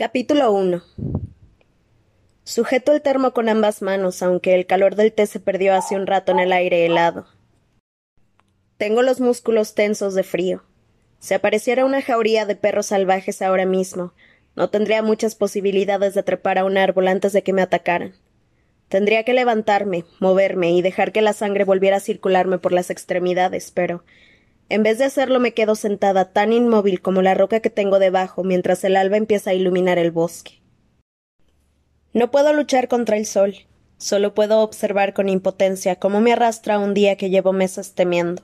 Capítulo 1 Sujeto el termo con ambas manos, aunque el calor del té se perdió hace un rato en el aire helado. Tengo los músculos tensos de frío. Si apareciera una jauría de perros salvajes ahora mismo, no tendría muchas posibilidades de trepar a un árbol antes de que me atacaran. Tendría que levantarme, moverme y dejar que la sangre volviera a circularme por las extremidades, pero en vez de hacerlo me quedo sentada tan inmóvil como la roca que tengo debajo mientras el alba empieza a iluminar el bosque. No puedo luchar contra el sol, solo puedo observar con impotencia cómo me arrastra un día que llevo meses temiendo.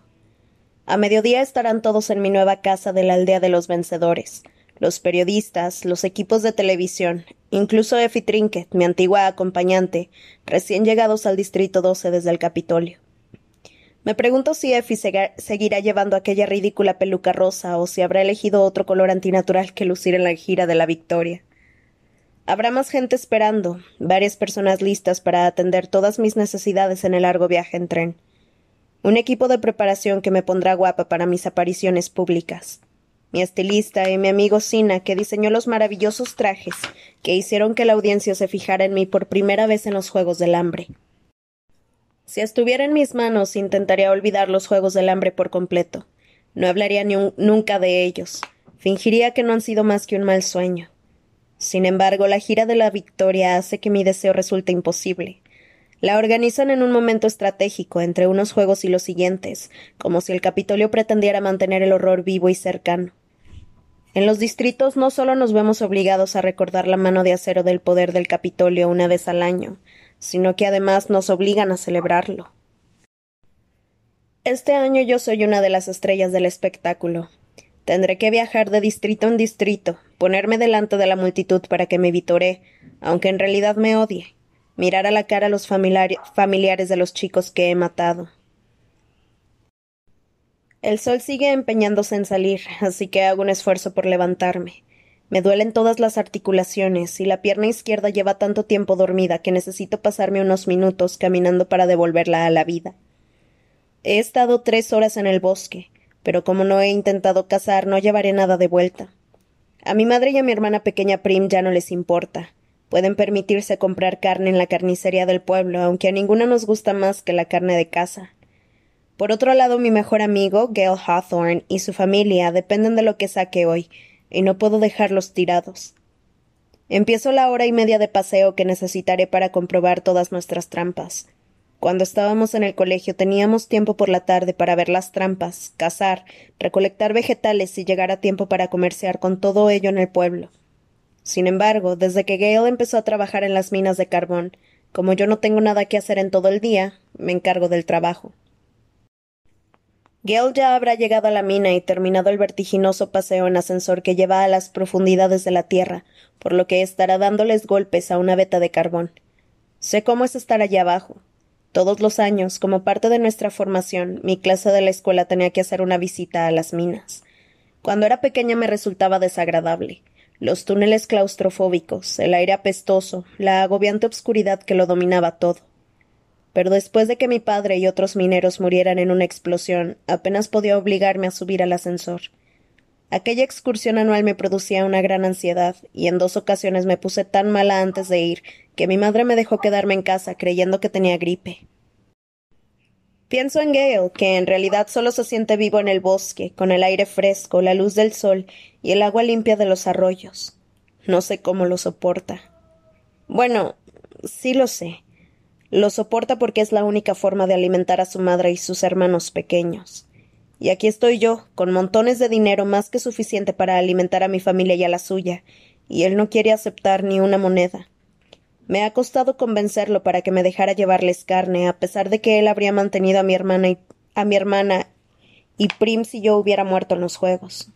A mediodía estarán todos en mi nueva casa de la aldea de los vencedores, los periodistas, los equipos de televisión, incluso Effie Trinket, mi antigua acompañante, recién llegados al Distrito 12 desde el Capitolio. Me pregunto si Effie seguirá llevando aquella ridícula peluca rosa o si habrá elegido otro color antinatural que lucir en la gira de la victoria. Habrá más gente esperando, varias personas listas para atender todas mis necesidades en el largo viaje en tren. Un equipo de preparación que me pondrá guapa para mis apariciones públicas. Mi estilista y mi amigo Sina, que diseñó los maravillosos trajes que hicieron que la audiencia se fijara en mí por primera vez en los Juegos del Hambre. Si estuviera en mis manos, intentaría olvidar los Juegos del Hambre por completo. No hablaría nunca de ellos. Fingiría que no han sido más que un mal sueño. Sin embargo, la gira de la victoria hace que mi deseo resulte imposible. La organizan en un momento estratégico entre unos juegos y los siguientes, como si el Capitolio pretendiera mantener el horror vivo y cercano. En los distritos no solo nos vemos obligados a recordar la mano de acero del poder del Capitolio una vez al año, sino que además nos obligan a celebrarlo. Este año yo soy una de las estrellas del espectáculo. Tendré que viajar de distrito en distrito, ponerme delante de la multitud para que me vitoree, aunque en realidad me odie, mirar a la cara a los familiares de los chicos que he matado. El sol sigue empeñándose en salir, así que hago un esfuerzo por levantarme. Me duelen todas las articulaciones y la pierna izquierda lleva tanto tiempo dormida que necesito pasarme unos minutos caminando para devolverla a la vida. He estado tres horas en el bosque, pero como no he intentado cazar, no llevaré nada de vuelta. A mi madre y a mi hermana pequeña Prim ya no les importa. Pueden permitirse comprar carne en la carnicería del pueblo, aunque a ninguna nos gusta más que la carne de casa. Por otro lado, mi mejor amigo, Gail Hawthorne, y su familia dependen de lo que saque hoy, y no puedo dejarlos tirados. Empiezo la hora y media de paseo que necesitaré para comprobar todas nuestras trampas. Cuando estábamos en el colegio teníamos tiempo por la tarde para ver las trampas, cazar, recolectar vegetales y llegar a tiempo para comerciar con todo ello en el pueblo. Sin embargo, desde que Gale empezó a trabajar en las minas de carbón, como yo no tengo nada que hacer en todo el día, me encargo del trabajo. Gale ya habrá llegado a la mina y terminado el vertiginoso paseo en ascensor que lleva a las profundidades de la tierra, por lo que estará dándoles golpes a una veta de carbón. Sé cómo es estar allá abajo. Todos los años, como parte de nuestra formación, mi clase de la escuela tenía que hacer una visita a las minas. Cuando era pequeña me resultaba desagradable. Los túneles claustrofóbicos, el aire apestoso, la agobiante obscuridad que lo dominaba todo pero después de que mi padre y otros mineros murieran en una explosión, apenas podía obligarme a subir al ascensor. Aquella excursión anual me producía una gran ansiedad, y en dos ocasiones me puse tan mala antes de ir que mi madre me dejó quedarme en casa creyendo que tenía gripe. Pienso en Gale, que en realidad solo se siente vivo en el bosque, con el aire fresco, la luz del sol y el agua limpia de los arroyos. No sé cómo lo soporta. Bueno, sí lo sé. Lo soporta porque es la única forma de alimentar a su madre y sus hermanos pequeños. Y aquí estoy yo, con montones de dinero más que suficiente para alimentar a mi familia y a la suya, y él no quiere aceptar ni una moneda. Me ha costado convencerlo para que me dejara llevarles carne, a pesar de que él habría mantenido a mi hermana y a mi hermana y Prim si yo hubiera muerto en los juegos.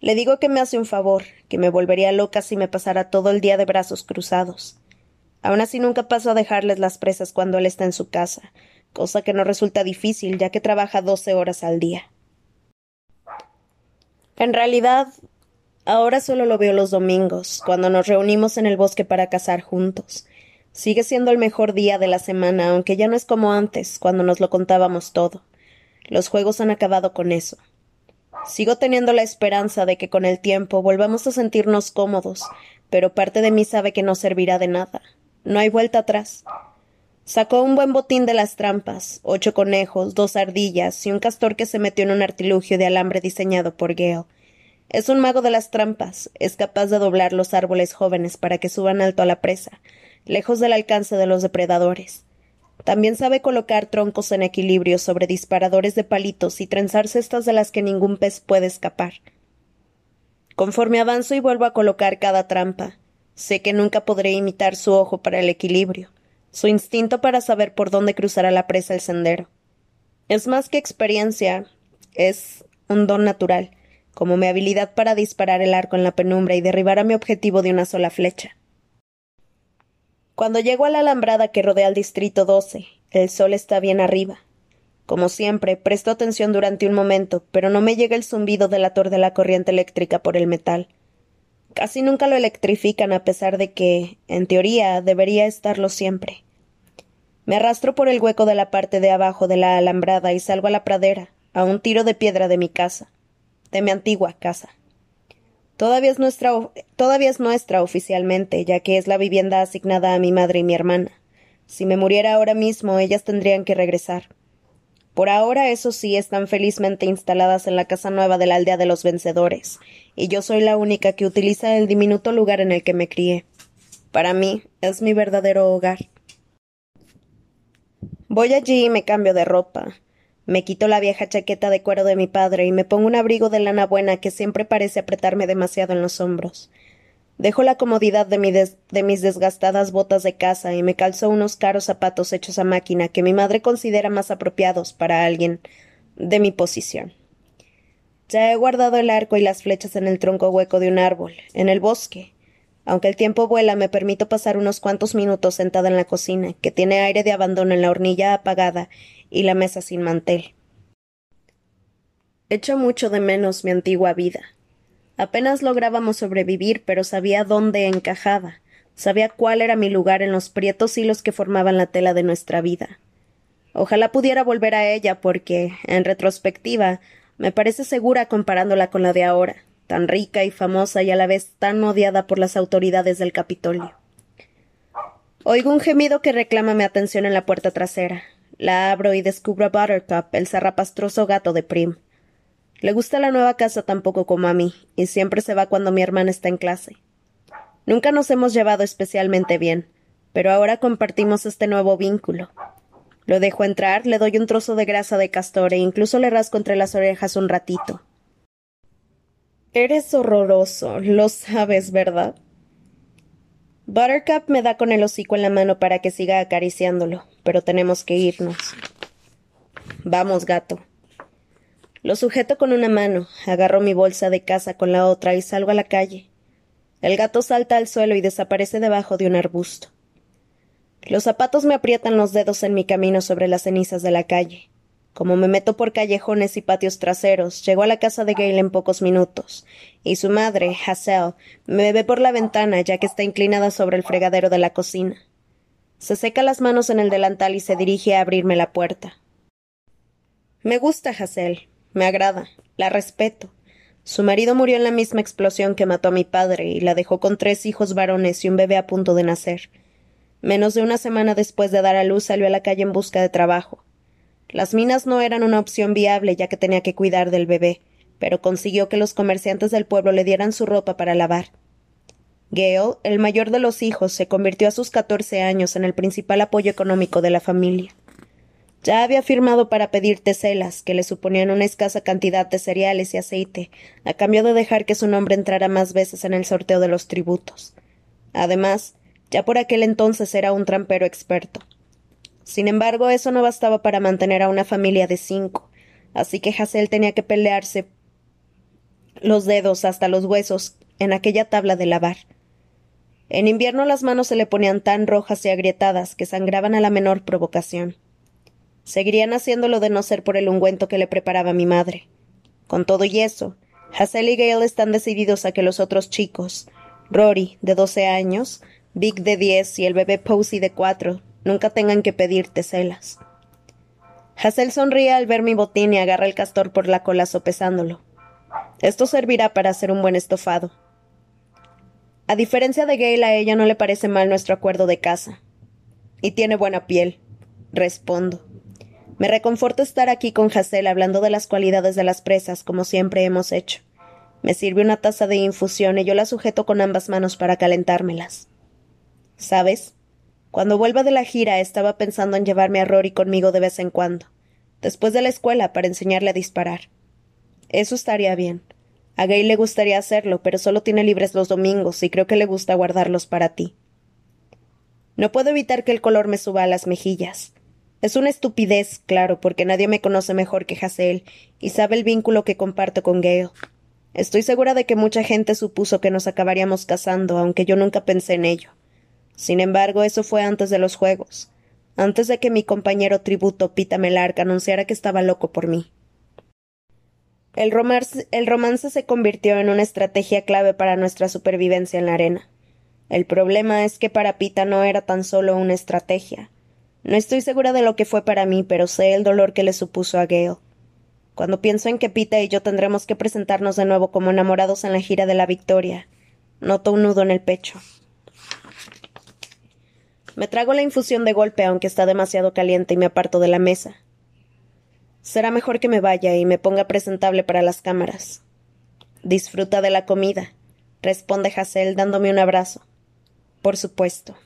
Le digo que me hace un favor, que me volvería loca si me pasara todo el día de brazos cruzados. Aun así nunca paso a dejarles las presas cuando él está en su casa, cosa que no resulta difícil ya que trabaja doce horas al día. En realidad, ahora solo lo veo los domingos, cuando nos reunimos en el bosque para cazar juntos. Sigue siendo el mejor día de la semana, aunque ya no es como antes, cuando nos lo contábamos todo. Los juegos han acabado con eso. Sigo teniendo la esperanza de que con el tiempo volvamos a sentirnos cómodos, pero parte de mí sabe que no servirá de nada. No hay vuelta atrás. Sacó un buen botín de las trampas, ocho conejos, dos ardillas y un castor que se metió en un artilugio de alambre diseñado por Gale. Es un mago de las trampas, es capaz de doblar los árboles jóvenes para que suban alto a la presa, lejos del alcance de los depredadores. También sabe colocar troncos en equilibrio sobre disparadores de palitos y trenzar cestas de las que ningún pez puede escapar. Conforme avanzo y vuelvo a colocar cada trampa, sé que nunca podré imitar su ojo para el equilibrio su instinto para saber por dónde cruzará la presa el sendero. Es más que experiencia, es un don natural, como mi habilidad para disparar el arco en la penumbra y derribar a mi objetivo de una sola flecha. Cuando llego a la alambrada que rodea el distrito 12, el sol está bien arriba. Como siempre, presto atención durante un momento, pero no me llega el zumbido delator de la corriente eléctrica por el metal. Casi nunca lo electrifican a pesar de que, en teoría, debería estarlo siempre. Me arrastro por el hueco de la parte de abajo de la alambrada y salgo a la pradera, a un tiro de piedra de mi casa, de mi antigua casa. Todavía es nuestra, todavía es nuestra oficialmente, ya que es la vivienda asignada a mi madre y mi hermana. Si me muriera ahora mismo, ellas tendrían que regresar. Por ahora, eso sí, están felizmente instaladas en la casa nueva de la aldea de los vencedores, y yo soy la única que utiliza el diminuto lugar en el que me crié. Para mí, es mi verdadero hogar. Voy allí y me cambio de ropa. Me quito la vieja chaqueta de cuero de mi padre y me pongo un abrigo de lana buena que siempre parece apretarme demasiado en los hombros. Dejo la comodidad de, mis desgastadas botas de casa y me calzo unos caros zapatos hechos a máquina que mi madre considera más apropiados para alguien de mi posición. Ya he guardado el arco y las flechas en el tronco hueco de un árbol, en el bosque. Aunque el tiempo vuela, me permito pasar unos cuantos minutos sentada en la cocina, que tiene aire de abandono en la hornilla apagada y la mesa sin mantel. Echo mucho de menos mi antigua vida. Apenas lográbamos sobrevivir, pero sabía dónde encajaba, sabía cuál era mi lugar en los prietos hilos que formaban la tela de nuestra vida. Ojalá pudiera volver a ella, porque, en retrospectiva, me parece segura comparándola con la de ahora, tan rica y famosa y a la vez tan odiada por las autoridades del Capitolio. Oigo un gemido que reclama mi atención en la puerta trasera. La abro y descubro a Buttercup, el zarrapastroso gato de Prim. Le gusta la nueva casa tan poco como a mí, y siempre se va cuando mi hermana está en clase. Nunca nos hemos llevado especialmente bien, pero ahora compartimos este nuevo vínculo. Lo dejo entrar, le doy un trozo de grasa de castor e incluso le rasco entre las orejas un ratito. Eres horroroso, lo sabes, ¿verdad? Buttercup me da con el hocico en la mano para que siga acariciándolo, pero tenemos que irnos. Vamos, gato. Lo sujeto con una mano, agarro mi bolsa de casa con la otra y salgo a la calle. El gato salta al suelo y desaparece debajo de un arbusto. Los zapatos me aprietan los dedos en mi camino sobre las cenizas de la calle. Como me meto por callejones y patios traseros, llego a la casa de Gale en pocos minutos, y su madre, Hassel, me ve por la ventana ya que está inclinada sobre el fregadero de la cocina. Se seca las manos en el delantal y se dirige a abrirme la puerta. Me gusta Hassel, me agrada, la respeto. Su marido murió en la misma explosión que mató a mi padre y la dejó con tres hijos varones y un bebé a punto de nacer. Menos de una semana después de dar a luz salió a la calle en busca de trabajo. Las minas no eran una opción viable ya que tenía que cuidar del bebé, pero consiguió que los comerciantes del pueblo le dieran su ropa para lavar. Gale, el mayor de los hijos, se convirtió a sus catorce años en el principal apoyo económico de la familia. Ya había firmado para pedir teselas, que le suponían una escasa cantidad de cereales y aceite, a cambio de dejar que su nombre entrara más veces en el sorteo de los tributos. Además, ya por aquel entonces era un trampero experto. Sin embargo, eso no bastaba para mantener a una familia de cinco, así que Hassel tenía que pelearse los dedos hasta los huesos en aquella tabla de lavar. En invierno las manos se le ponían tan rojas y agrietadas que sangraban a la menor provocación. Seguirían haciéndolo de no ser por el ungüento que le preparaba mi madre. Con todo y eso, Hassel y Gale están decididos a que los otros chicos, Rory, de doce años, Vic, de diez, y el bebé Posey, de cuatro, nunca tengan que pedir teselas. Hassel sonríe al ver mi botín y agarra el castor por la cola sopesándolo. Esto servirá para hacer un buen estofado. A diferencia de Gail, a ella no le parece mal nuestro acuerdo de casa. Y tiene buena piel, respondo. Me reconforta estar aquí con Hazel hablando de las cualidades de las presas, como siempre hemos hecho. Me sirve una taza de infusión y yo la sujeto con ambas manos para calentármelas. ¿Sabes? Cuando vuelva de la gira estaba pensando en llevarme a Rory conmigo de vez en cuando, después de la escuela, para enseñarle a disparar. Eso estaría bien. A Gay le gustaría hacerlo, pero solo tiene libres los domingos y creo que le gusta guardarlos para ti. No puedo evitar que el color me suba a las mejillas. Es una estupidez, claro, porque nadie me conoce mejor que Hazel y sabe el vínculo que comparto con Gale. Estoy segura de que mucha gente supuso que nos acabaríamos casando, aunque yo nunca pensé en ello. Sin embargo, eso fue antes de los juegos, antes de que mi compañero tributo Pita Melark anunciara que estaba loco por mí. El romance, el romance se convirtió en una estrategia clave para nuestra supervivencia en la arena. El problema es que para Pita no era tan solo una estrategia. No estoy segura de lo que fue para mí, pero sé el dolor que le supuso a Gale. Cuando pienso en que Pita y yo tendremos que presentarnos de nuevo como enamorados en la gira de la victoria, noto un nudo en el pecho. Me trago la infusión de golpe, aunque está demasiado caliente, y me aparto de la mesa. Será mejor que me vaya y me ponga presentable para las cámaras. Disfruta de la comida, responde Hazel dándome un abrazo. Por supuesto.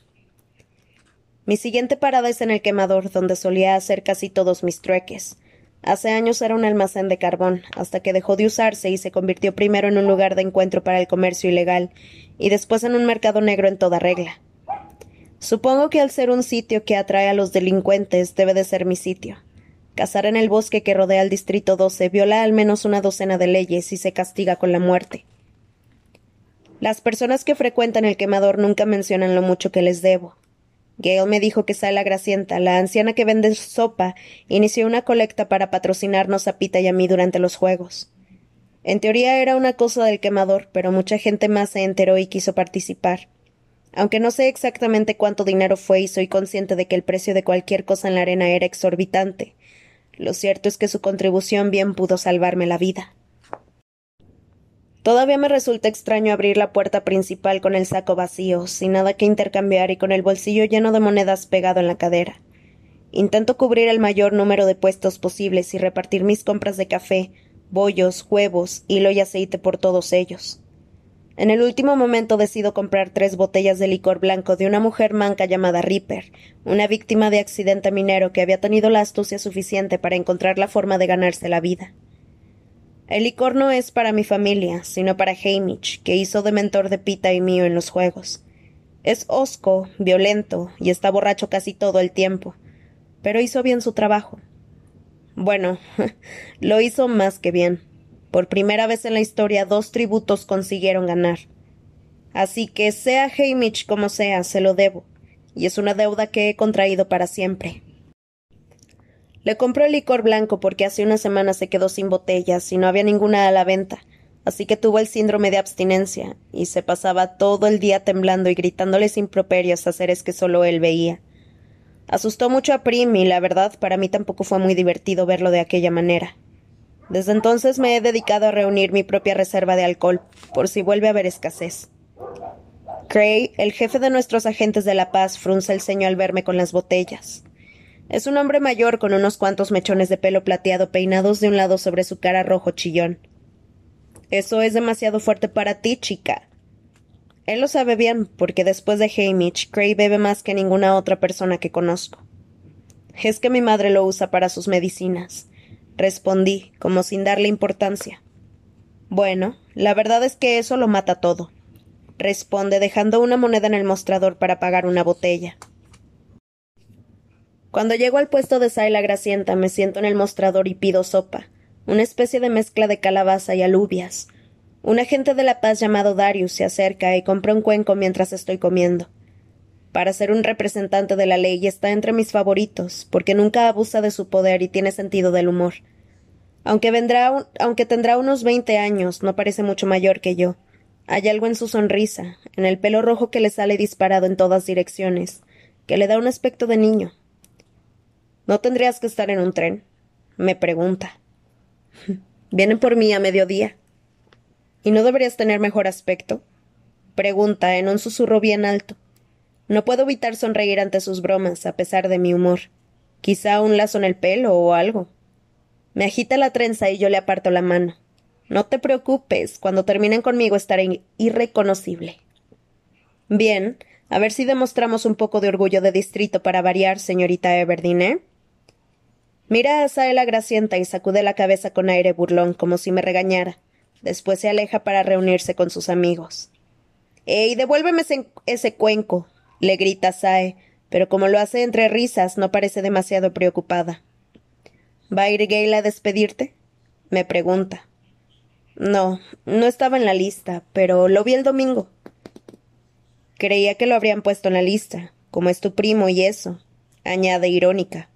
Mi siguiente parada es en el quemador, donde solía hacer casi todos mis trueques. Hace años era un almacén de carbón, hasta que dejó de usarse y se convirtió primero en un lugar de encuentro para el comercio ilegal, y después en un mercado negro en toda regla. Supongo que al ser un sitio que atrae a los delincuentes debe de ser mi sitio. Cazar en el bosque que rodea el Distrito 12 viola al menos una docena de leyes y se castiga con la muerte. Las personas que frecuentan el quemador nunca mencionan lo mucho que les debo. Gale me dijo que Sala Gracienta, la anciana que vende sopa, inició una colecta para patrocinarnos a Pita y a mí durante los juegos. En teoría era una cosa del quemador, pero mucha gente más se enteró y quiso participar. Aunque no sé exactamente cuánto dinero fue y soy consciente de que el precio de cualquier cosa en la arena era exorbitante, lo cierto es que su contribución bien pudo salvarme la vida. Todavía me resulta extraño abrir la puerta principal con el saco vacío, sin nada que intercambiar y con el bolsillo lleno de monedas pegado en la cadera. Intento cubrir el mayor número de puestos posibles y repartir mis compras de café, bollos, huevos, hilo y aceite por todos ellos. En el último momento decido comprar tres botellas de licor blanco de una mujer manca llamada Ripper, una víctima de accidente minero que había tenido la astucia suficiente para encontrar la forma de ganarse la vida. El licor no es para mi familia, sino para Hamish, que hizo de mentor de Pita y mío en los juegos. Es hosco, violento, y está borracho casi todo el tiempo, pero hizo bien su trabajo. Bueno, lo hizo más que bien. Por primera vez en la historia, dos tributos consiguieron ganar. Así que, sea Hamish como sea, se lo debo, y es una deuda que he contraído para siempre. Le compró el licor blanco porque hace una semana se quedó sin botellas y no había ninguna a la venta, así que tuvo el síndrome de abstinencia, y se pasaba todo el día temblando y gritándoles improperios a seres que solo él veía. Asustó mucho a Prim y la verdad para mí tampoco fue muy divertido verlo de aquella manera. Desde entonces me he dedicado a reunir mi propia reserva de alcohol, por si vuelve a haber escasez. Cray, el jefe de nuestros agentes de la paz, frunce el ceño al verme con las botellas. Es un hombre mayor con unos cuantos mechones de pelo plateado peinados de un lado sobre su cara rojo chillón. Eso es demasiado fuerte para ti, chica. Él lo sabe bien, porque después de Hamish, Cray bebe más que ninguna otra persona que conozco. Es que mi madre lo usa para sus medicinas respondí, como sin darle importancia. Bueno, la verdad es que eso lo mata todo, responde dejando una moneda en el mostrador para pagar una botella. Cuando llego al puesto de Saila Gracienta me siento en el mostrador y pido sopa, una especie de mezcla de calabaza y alubias. Un agente de la paz llamado Darius se acerca y compra un cuenco mientras estoy comiendo. Para ser un representante de la ley está entre mis favoritos, porque nunca abusa de su poder y tiene sentido del humor. Aunque, vendrá, aunque tendrá unos veinte años, no parece mucho mayor que yo. Hay algo en su sonrisa, en el pelo rojo que le sale disparado en todas direcciones, que le da un aspecto de niño. ¿No tendrías que estar en un tren? me pregunta. Vienen por mí a mediodía, ¿Y no deberías tener mejor aspecto? Pregunta en un susurro bien alto. No puedo evitar sonreír ante sus bromas, a pesar de mi humor. Quizá un lazo en el pelo o algo. Me agita la trenza y yo le aparto la mano. No te preocupes, cuando terminen conmigo estaré irreconocible. Bien, a ver si demostramos un poco de orgullo de distrito para variar, señorita Everdeen, ¿eh? Mira a Saela Gracienta y sacude la cabeza con aire burlón, como si me regañara. Después se aleja para reunirse con sus amigos. ¡Ey, devuélveme ese, cuenco! le grita Sae, pero como lo hace entre risas, no parece demasiado preocupada. ¿Va a ir Gail a despedirte? me pregunta. No, no estaba en la lista, pero lo vi el domingo. Creía que lo habrían puesto en la lista, como es tu primo y eso, añade irónica.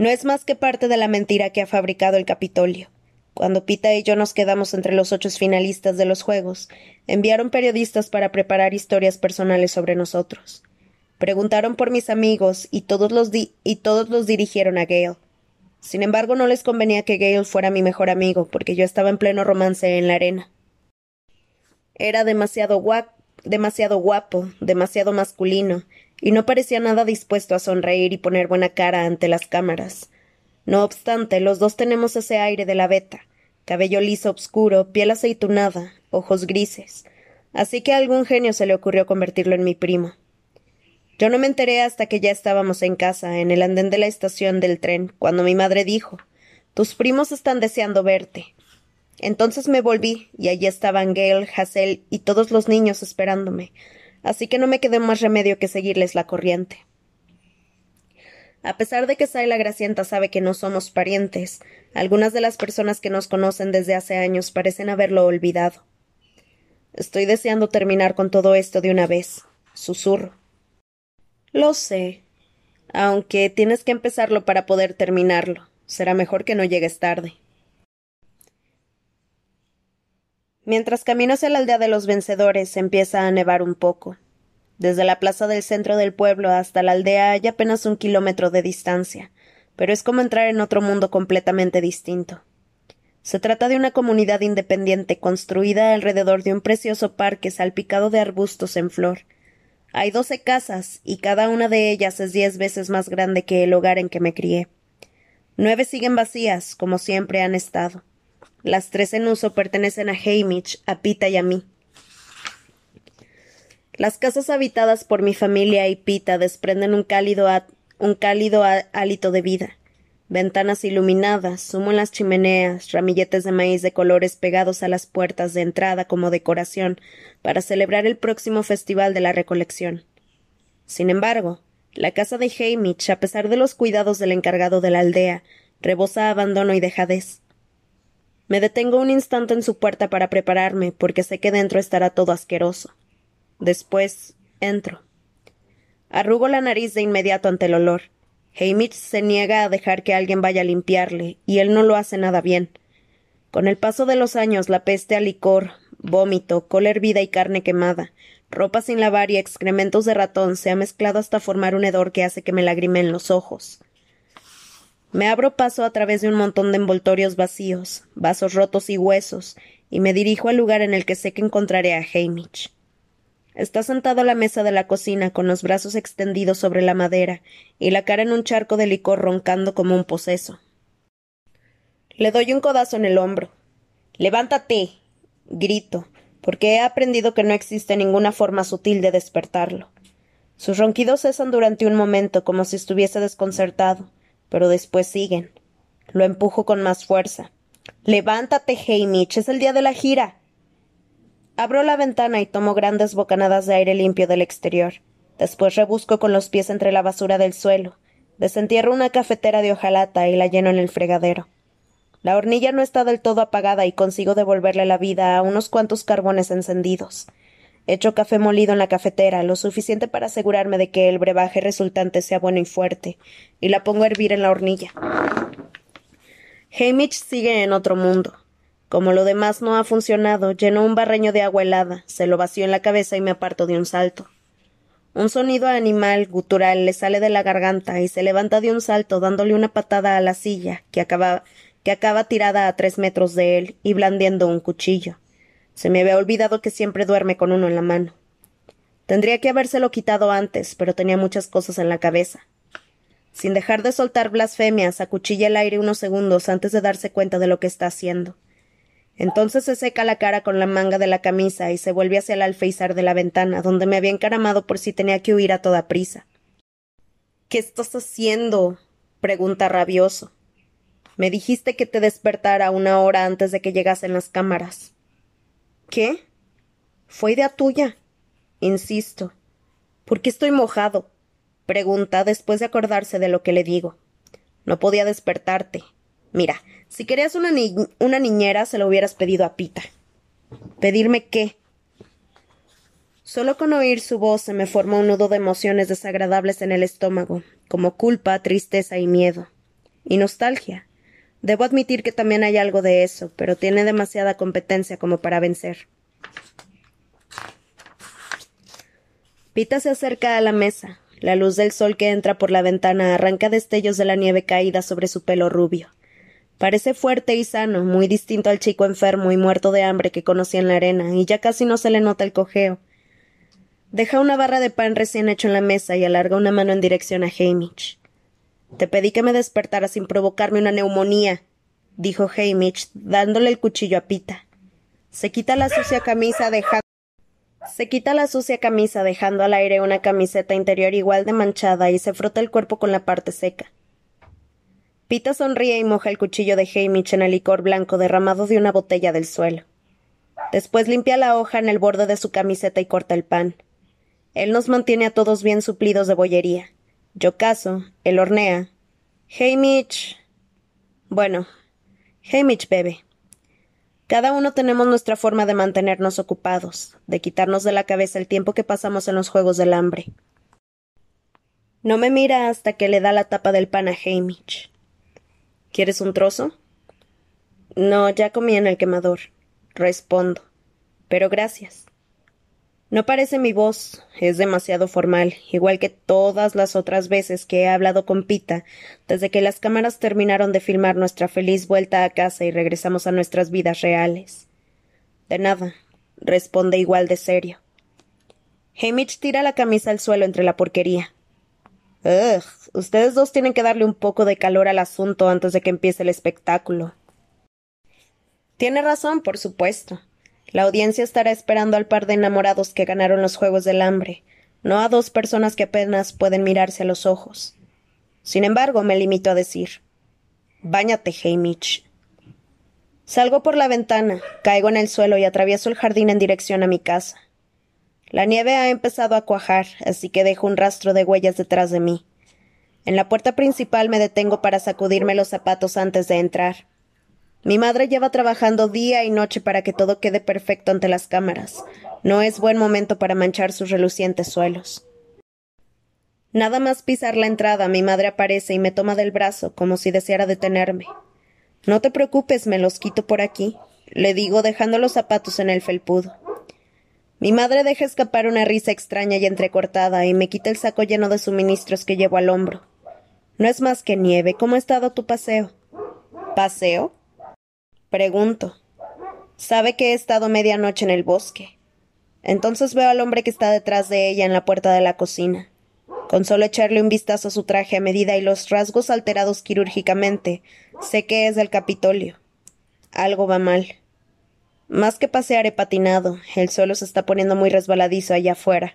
No es más que parte de la mentira que ha fabricado el Capitolio. Cuando Pita y yo nos quedamos entre los ocho finalistas de los Juegos, enviaron periodistas para preparar historias personales sobre nosotros. Preguntaron por mis amigos y todos los, y todos los dirigieron a Gale. Sin embargo, no les convenía que Gale fuera mi mejor amigo, porque yo estaba en pleno romance en la arena. Era demasiado demasiado guapo, demasiado masculino, y no parecía nada dispuesto a sonreír y poner buena cara ante las cámaras. No obstante, los dos tenemos ese aire de la beta, cabello liso obscuro, piel aceitunada, ojos grises, así que a algún genio se le ocurrió convertirlo en mi primo. Yo no me enteré hasta que ya estábamos en casa, en el andén de la estación del tren, cuando mi madre dijo Tus primos están deseando verte. Entonces me volví, y allí estaban Gail, Hazel y todos los niños esperándome, así que no me quedó más remedio que seguirles la corriente. A pesar de que Sayla Gracienta sabe que no somos parientes, algunas de las personas que nos conocen desde hace años parecen haberlo olvidado. Estoy deseando terminar con todo esto de una vez. Susurro. Lo sé. Aunque tienes que empezarlo para poder terminarlo. Será mejor que no llegues tarde. Mientras camino hacia la aldea de los vencedores, empieza a nevar un poco. Desde la plaza del centro del pueblo hasta la aldea hay apenas un kilómetro de distancia, pero es como entrar en otro mundo completamente distinto. Se trata de una comunidad independiente construida alrededor de un precioso parque salpicado de arbustos en flor. Hay doce casas, y cada una de ellas es diez veces más grande que el hogar en que me crié. Nueve siguen vacías, como siempre han estado. Las tres en uso pertenecen a Hamish, a Pita y a mí. Las casas habitadas por mi familia y Pita desprenden un cálido, un cálido hálito de vida. Ventanas iluminadas, humo en las chimeneas, ramilletes de maíz de colores pegados a las puertas de entrada como decoración para celebrar el próximo festival de la recolección. Sin embargo, la casa de Hamish, a pesar de los cuidados del encargado de la aldea, rebosa abandono y dejadez. Me detengo un instante en su puerta para prepararme, porque sé que dentro estará todo asqueroso. Después entro. Arrugo la nariz de inmediato ante el olor. Hamish se niega a dejar que alguien vaya a limpiarle, y él no lo hace nada bien. Con el paso de los años, la peste a licor, vómito, cola hervida y carne quemada, ropa sin lavar y excrementos de ratón se ha mezclado hasta formar un hedor que hace que me lagrimen los ojos. Me abro paso a través de un montón de envoltorios vacíos, vasos rotos y huesos, y me dirijo al lugar en el que sé que encontraré a Hamish. Está sentado a la mesa de la cocina con los brazos extendidos sobre la madera y la cara en un charco de licor roncando como un poseso. Le doy un codazo en el hombro. Levántate. grito, porque he aprendido que no existe ninguna forma sutil de despertarlo. Sus ronquidos cesan durante un momento como si estuviese desconcertado, pero después siguen. Lo empujo con más fuerza. Levántate, Hamish, es el día de la gira. Abro la ventana y tomo grandes bocanadas de aire limpio del exterior. Después rebusco con los pies entre la basura del suelo. Desentierro una cafetera de hojalata y la lleno en el fregadero. La hornilla no está del todo apagada y consigo devolverle la vida a unos cuantos carbones encendidos. Echo café molido en la cafetera, lo suficiente para asegurarme de que el brebaje resultante sea bueno y fuerte, y la pongo a hervir en la hornilla. Hamish sigue en otro mundo. Como lo demás no ha funcionado, lleno un barreño de agua helada, se lo vació en la cabeza y me aparto de un salto. Un sonido animal, gutural, le sale de la garganta y se levanta de un salto dándole una patada a la silla, que acaba, que acaba tirada a tres metros de él y blandiendo un cuchillo. Se me había olvidado que siempre duerme con uno en la mano. Tendría que habérselo quitado antes, pero tenía muchas cosas en la cabeza. Sin dejar de soltar blasfemias, acuchilla el aire unos segundos antes de darse cuenta de lo que está haciendo. Entonces se seca la cara con la manga de la camisa y se vuelve hacia el alféizar de la ventana, donde me había encaramado por si tenía que huir a toda prisa. ¿Qué estás haciendo? pregunta rabioso. Me dijiste que te despertara una hora antes de que llegasen las cámaras. ¿Qué? Fue idea tuya. Insisto. ¿Por qué estoy mojado? pregunta después de acordarse de lo que le digo. No podía despertarte. Mira, si querías una, una niñera, se lo hubieras pedido a Pita. ¿Pedirme qué? Solo con oír su voz se me formó un nudo de emociones desagradables en el estómago, como culpa, tristeza y miedo. Y nostalgia. Debo admitir que también hay algo de eso, pero tiene demasiada competencia como para vencer. Pita se acerca a la mesa. La luz del sol que entra por la ventana arranca destellos de la nieve caída sobre su pelo rubio. Parece fuerte y sano, muy distinto al chico enfermo y muerto de hambre que conocí en la arena, y ya casi no se le nota el cojeo. Deja una barra de pan recién hecho en la mesa y alarga una mano en dirección a Hamish. Te pedí que me despertara sin provocarme una neumonía, dijo Hamish, dándole el cuchillo a Pita. Se quita la sucia camisa dejando se quita la sucia camisa dejando al aire una camiseta interior igual de manchada y se frota el cuerpo con la parte seca. Pita sonríe y moja el cuchillo de Hamish en el licor blanco derramado de una botella del suelo. Después limpia la hoja en el borde de su camiseta y corta el pan. Él nos mantiene a todos bien suplidos de bollería. Yo caso, él hornea. Hamish. Bueno, Hamish bebe. Cada uno tenemos nuestra forma de mantenernos ocupados, de quitarnos de la cabeza el tiempo que pasamos en los juegos del hambre. No me mira hasta que le da la tapa del pan a Hamish. ¿Quieres un trozo? No, ya comí en el quemador. Respondo. Pero gracias. No parece mi voz, es demasiado formal, igual que todas las otras veces que he hablado con Pita, desde que las cámaras terminaron de filmar nuestra feliz vuelta a casa y regresamos a nuestras vidas reales. De nada, responde igual de serio. Hamish tira la camisa al suelo entre la porquería. Ugh, ustedes dos tienen que darle un poco de calor al asunto antes de que empiece el espectáculo. Tiene razón, por supuesto. La audiencia estará esperando al par de enamorados que ganaron los Juegos del Hambre, no a dos personas que apenas pueden mirarse a los ojos. Sin embargo, me limito a decir Báñate, Hamish. Salgo por la ventana, caigo en el suelo y atravieso el jardín en dirección a mi casa. La nieve ha empezado a cuajar, así que dejo un rastro de huellas detrás de mí. En la puerta principal me detengo para sacudirme los zapatos antes de entrar. Mi madre lleva trabajando día y noche para que todo quede perfecto ante las cámaras. No es buen momento para manchar sus relucientes suelos. Nada más pisar la entrada, mi madre aparece y me toma del brazo, como si deseara detenerme. No te preocupes, me los quito por aquí, le digo dejando los zapatos en el felpudo. Mi madre deja escapar una risa extraña y entrecortada y me quita el saco lleno de suministros que llevo al hombro. No es más que nieve. ¿Cómo ha estado tu paseo? ¿Paseo? Pregunto. Sabe que he estado media noche en el bosque. Entonces veo al hombre que está detrás de ella en la puerta de la cocina. Con solo echarle un vistazo a su traje a medida y los rasgos alterados quirúrgicamente, sé que es del Capitolio. Algo va mal. Más que pasear he patinado. El suelo se está poniendo muy resbaladizo allá afuera.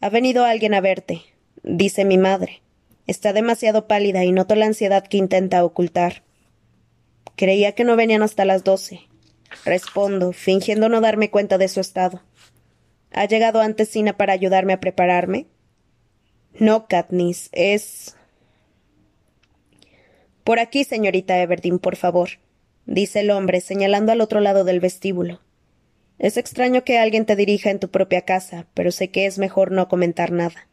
Ha venido alguien a verte, dice mi madre. Está demasiado pálida y noto la ansiedad que intenta ocultar. Creía que no venían hasta las doce. Respondo, fingiendo no darme cuenta de su estado. ¿Ha llegado antes Sina para ayudarme a prepararme? No, Katniss, es. Por aquí, señorita Everdeen, por favor dice el hombre, señalando al otro lado del vestíbulo. Es extraño que alguien te dirija en tu propia casa, pero sé que es mejor no comentar nada.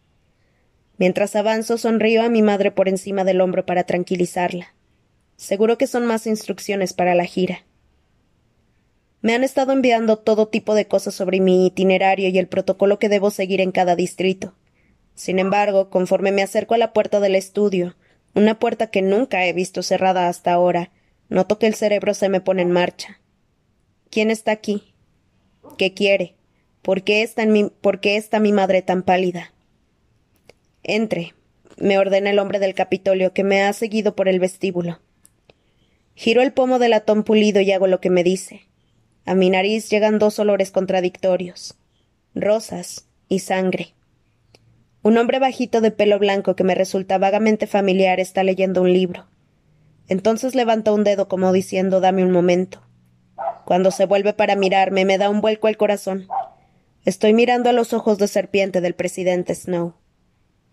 Mientras avanzo, sonrío a mi madre por encima del hombro para tranquilizarla. Seguro que son más instrucciones para la gira. Me han estado enviando todo tipo de cosas sobre mi itinerario y el protocolo que debo seguir en cada distrito. Sin embargo, conforme me acerco a la puerta del estudio, una puerta que nunca he visto cerrada hasta ahora, Noto que el cerebro se me pone en marcha. ¿Quién está aquí? ¿Qué quiere? ¿Por qué está, mi, ¿Por qué está mi madre tan pálida? Entre, me ordena el hombre del Capitolio que me ha seguido por el vestíbulo. Giro el pomo del latón pulido y hago lo que me dice. A mi nariz llegan dos olores contradictorios rosas y sangre. Un hombre bajito de pelo blanco que me resulta vagamente familiar está leyendo un libro. Entonces levanta un dedo como diciendo dame un momento. Cuando se vuelve para mirarme me da un vuelco al corazón. Estoy mirando a los ojos de serpiente del presidente Snow.